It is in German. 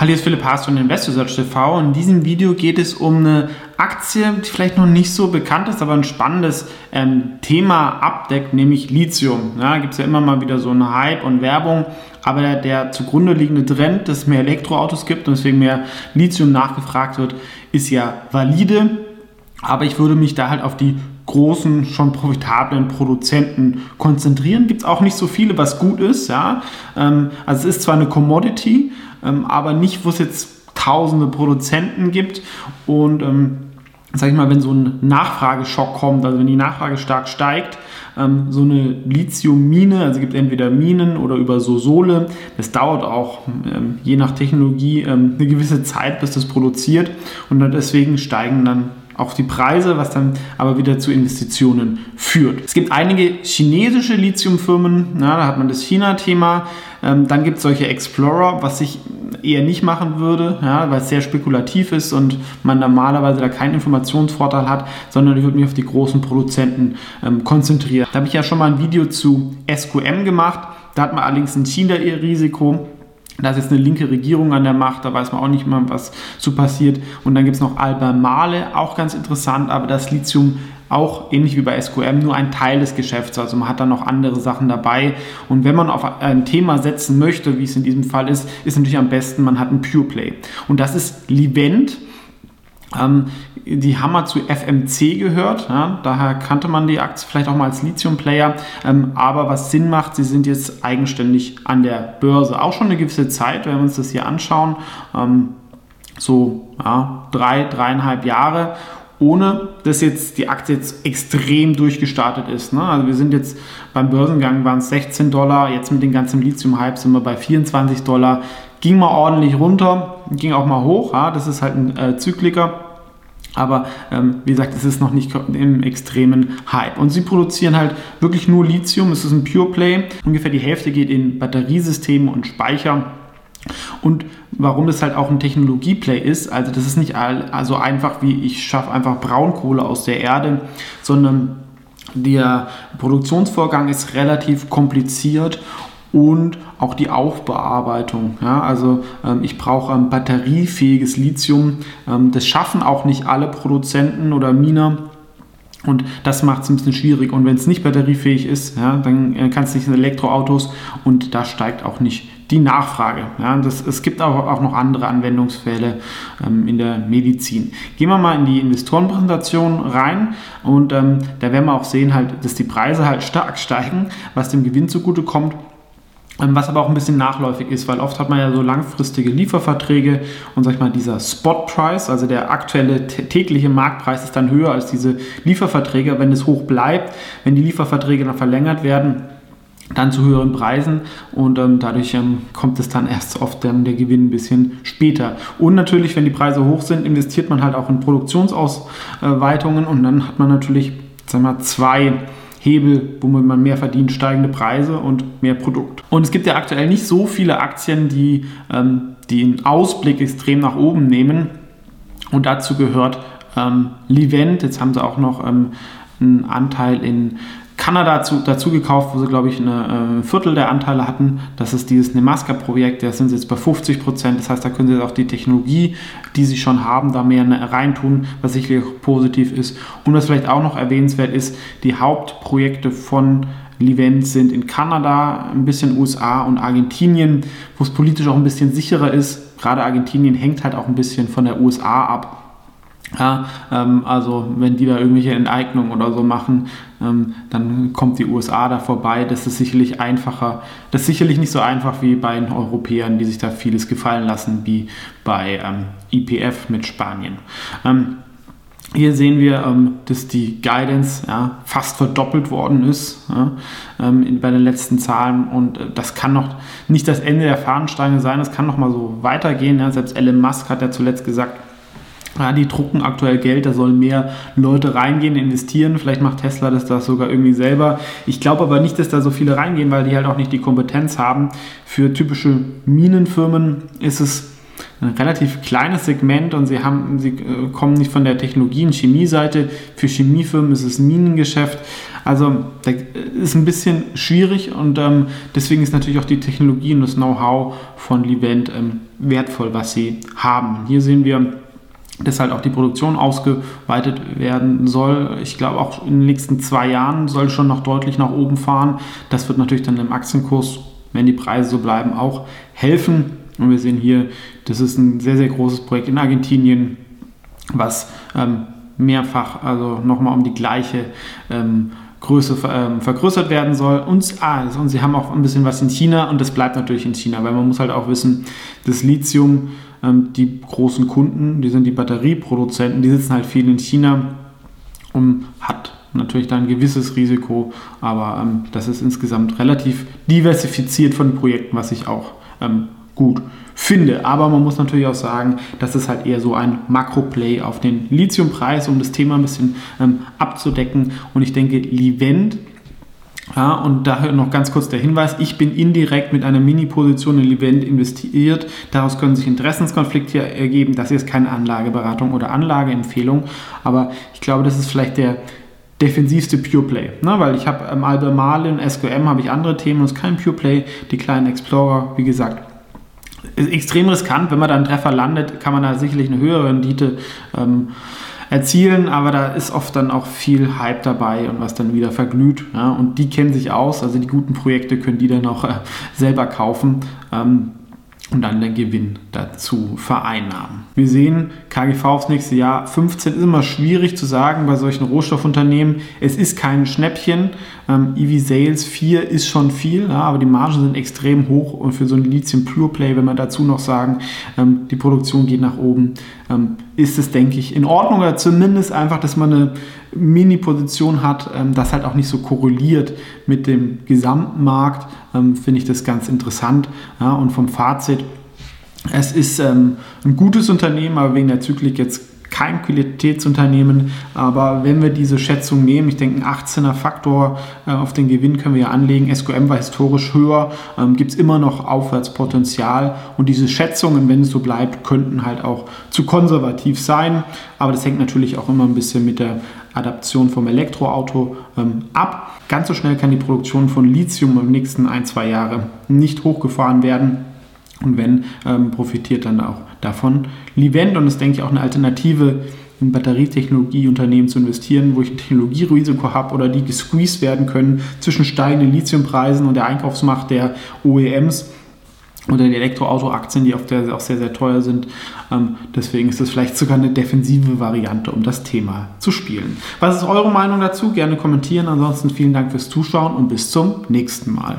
Hallo, hier ist Philipp Haas von Investor Search TV. In diesem Video geht es um eine Aktie, die vielleicht noch nicht so bekannt ist, aber ein spannendes ähm, Thema abdeckt, nämlich Lithium. Ja, gibt es ja immer mal wieder so einen Hype und Werbung, aber der, der zugrunde liegende Trend, dass es mehr Elektroautos gibt und deswegen mehr Lithium nachgefragt wird, ist ja valide. Aber ich würde mich da halt auf die großen, schon profitablen Produzenten konzentrieren. Gibt es auch nicht so viele, was gut ist. Ja? Ähm, also es ist zwar eine Commodity, aber nicht, wo es jetzt tausende Produzenten gibt. Und ähm, sag ich mal, wenn so ein Nachfrageschock kommt, also wenn die Nachfrage stark steigt, ähm, so eine Lithiummine, also es gibt entweder Minen oder über so Sohle, das dauert auch ähm, je nach Technologie ähm, eine gewisse Zeit, bis das produziert. Und deswegen steigen dann auch die Preise, was dann aber wieder zu Investitionen führt. Es gibt einige chinesische Lithiumfirmen, ja, da hat man das China-Thema. Ähm, dann gibt es solche Explorer, was ich eher nicht machen würde, ja, weil es sehr spekulativ ist und man normalerweise da keinen Informationsvorteil hat, sondern ich würde mich auf die großen Produzenten ähm, konzentrieren. Da habe ich ja schon mal ein Video zu SQM gemacht. Da hat man allerdings ein China-Risiko da ist jetzt eine linke Regierung an der Macht, da weiß man auch nicht mal, was so passiert. Und dann gibt es noch Albemarle, auch ganz interessant, aber das Lithium auch ähnlich wie bei SQM nur ein Teil des Geschäfts. Also man hat da noch andere Sachen dabei. Und wenn man auf ein Thema setzen möchte, wie es in diesem Fall ist, ist natürlich am besten, man hat ein Pure Play. Und das ist Livent. Ähm, die haben mal zu FMC gehört, ja, daher kannte man die Aktie vielleicht auch mal als Lithium-Player, ähm, aber was Sinn macht, sie sind jetzt eigenständig an der Börse. Auch schon eine gewisse Zeit, wenn wir uns das hier anschauen, ähm, so ja, drei, dreieinhalb Jahre ohne dass jetzt die Aktie jetzt extrem durchgestartet ist. Ne? Also wir sind jetzt beim Börsengang waren es 16 Dollar, jetzt mit dem ganzen Lithium-Hype sind wir bei 24 Dollar. Ging mal ordentlich runter, ging auch mal hoch. Ja? Das ist halt ein äh, Zykliker. Aber ähm, wie gesagt, es ist noch nicht im extremen Hype. Und sie produzieren halt wirklich nur Lithium. Es ist ein Pure Play. Ungefähr die Hälfte geht in Batteriesysteme und Speicher. Und warum das halt auch ein Technologieplay ist, also das ist nicht so einfach wie ich schaffe einfach Braunkohle aus der Erde, sondern der Produktionsvorgang ist relativ kompliziert und auch die Aufbearbeitung. Ja, also ähm, ich brauche ähm, batteriefähiges Lithium. Ähm, das schaffen auch nicht alle Produzenten oder Miner. Und das macht es ein bisschen schwierig. Und wenn es nicht batteriefähig ist, ja, dann äh, kannst du nicht in Elektroautos und da steigt auch nicht die Nachfrage. Ja, das, es gibt aber auch noch andere Anwendungsfälle ähm, in der Medizin. Gehen wir mal in die Investorenpräsentation rein und ähm, da werden wir auch sehen, halt, dass die Preise halt stark steigen, was dem Gewinn zugutekommt. Ähm, was aber auch ein bisschen nachläufig ist, weil oft hat man ja so langfristige Lieferverträge und sag ich mal, dieser Spot-Price, also der aktuelle tägliche Marktpreis ist dann höher als diese Lieferverträge. Wenn es hoch bleibt, wenn die Lieferverträge dann verlängert werden, dann zu höheren Preisen und ähm, dadurch ähm, kommt es dann erst oft dann der Gewinn ein bisschen später. Und natürlich, wenn die Preise hoch sind, investiert man halt auch in Produktionsausweitungen und dann hat man natürlich, sagen mal, zwei Hebel, womit man mehr verdient, steigende Preise und mehr Produkt. Und es gibt ja aktuell nicht so viele Aktien, die ähm, den Ausblick extrem nach oben nehmen. Und dazu gehört ähm, Livent. Jetzt haben sie auch noch ähm, einen Anteil in Kanada dazu, dazu gekauft, wo sie, glaube ich, ein äh, Viertel der Anteile hatten. Das ist dieses Nemaska-Projekt, da sind sie jetzt bei 50 Prozent. Das heißt, da können sie jetzt auch die Technologie, die sie schon haben, da mehr reintun, was sicherlich positiv ist. Und was vielleicht auch noch erwähnenswert ist, die Hauptprojekte von Livent sind in Kanada, ein bisschen USA und Argentinien, wo es politisch auch ein bisschen sicherer ist. Gerade Argentinien hängt halt auch ein bisschen von der USA ab. Ja, ähm, also wenn die da irgendwelche Enteignungen oder so machen, ähm, dann kommt die USA da vorbei. Das ist sicherlich einfacher. Das ist sicherlich nicht so einfach wie bei den Europäern, die sich da vieles gefallen lassen, wie bei ähm, IPF mit Spanien. Ähm, hier sehen wir, ähm, dass die Guidance fast verdoppelt worden ist ähm, bei den letzten Zahlen und äh, das kann noch nicht das Ende der Fahnensteine sein, das kann noch mal so weitergehen. Selbst Elon Musk hat ja zuletzt gesagt, ja, die drucken aktuell Geld, da sollen mehr Leute reingehen, investieren. Vielleicht macht Tesla das, das sogar irgendwie selber. Ich glaube aber nicht, dass da so viele reingehen, weil die halt auch nicht die Kompetenz haben. Für typische Minenfirmen ist es ein relativ kleines Segment und sie, haben, sie äh, kommen nicht von der Technologie- und Chemieseite. Für Chemiefirmen ist es Minengeschäft. Also das ist ein bisschen schwierig und ähm, deswegen ist natürlich auch die Technologie und das Know-how von Livent ähm, wertvoll, was sie haben. Hier sehen wir dass halt auch die Produktion ausgeweitet werden soll. Ich glaube auch in den nächsten zwei Jahren soll schon noch deutlich nach oben fahren. Das wird natürlich dann im Aktienkurs, wenn die Preise so bleiben, auch helfen. Und wir sehen hier, das ist ein sehr, sehr großes Projekt in Argentinien, was ähm, mehrfach, also nochmal um die gleiche ähm, Größe ähm, vergrößert werden soll. Und, ah, und sie haben auch ein bisschen was in China und das bleibt natürlich in China, weil man muss halt auch wissen, das Lithium, die großen Kunden, die sind die Batterieproduzenten, die sitzen halt viel in China und hat natürlich dann ein gewisses Risiko, aber ähm, das ist insgesamt relativ diversifiziert von Projekten, was ich auch ähm, gut finde. Aber man muss natürlich auch sagen, das ist halt eher so ein Makro-Play auf den Lithiumpreis, um das Thema ein bisschen ähm, abzudecken. Und ich denke, Livent ja, und daher noch ganz kurz der Hinweis, ich bin indirekt mit einer Mini-Position in Livent investiert. Daraus können sich Interessenskonflikte ergeben. Das ist keine Anlageberatung oder Anlageempfehlung, aber ich glaube, das ist vielleicht der defensivste Pure Play, ne? weil ich habe ähm, Albemarle und SQM habe ich andere Themen und es ist kein Pure Play. Die kleinen Explorer, wie gesagt, ist extrem riskant. Wenn man da einen Treffer landet, kann man da sicherlich eine höhere Rendite ähm, erzielen, aber da ist oft dann auch viel Hype dabei und was dann wieder verglüht. Ja? Und die kennen sich aus, also die guten Projekte können die dann auch äh, selber kaufen. Ähm, und dann den Gewinn dazu vereinnahmen. Wir sehen, KGV aufs nächste Jahr 15 ist immer schwierig zu sagen bei solchen Rohstoffunternehmen. Es ist kein Schnäppchen. Ähm, EV Sales 4 ist schon viel, ja, aber die Margen sind extrem hoch und für so ein Lithium Pure Play, wenn wir dazu noch sagen, ähm, die Produktion geht nach oben, ähm, ist es, denke ich, in Ordnung oder zumindest einfach, dass man eine Mini-Position hat, ähm, das halt auch nicht so korreliert mit dem Gesamtmarkt, ähm, finde ich das ganz interessant. Und vom Fazit, es ist ähm, ein gutes Unternehmen, aber wegen der Zyklik jetzt kein Qualitätsunternehmen, aber wenn wir diese Schätzung nehmen, ich denke, ein 18er Faktor äh, auf den Gewinn können wir ja anlegen. SQM war historisch höher, ähm, gibt es immer noch Aufwärtspotenzial und diese Schätzungen, wenn es so bleibt, könnten halt auch zu konservativ sein, aber das hängt natürlich auch immer ein bisschen mit der Adaption vom Elektroauto ähm, ab. Ganz so schnell kann die Produktion von Lithium im nächsten ein, zwei Jahre nicht hochgefahren werden. Und wenn, ähm, profitiert dann auch davon Livent und ist, denke ich, auch eine Alternative, in Batterietechnologieunternehmen zu investieren, wo ich ein Technologierisiko habe oder die gesqueezed werden können zwischen steigenden Lithiumpreisen und der Einkaufsmacht der OEMs oder die Elektroauto-Aktien, die auch sehr, auch sehr, sehr teuer sind. Ähm, deswegen ist das vielleicht sogar eine defensive Variante, um das Thema zu spielen. Was ist eure Meinung dazu? Gerne kommentieren. Ansonsten vielen Dank fürs Zuschauen und bis zum nächsten Mal.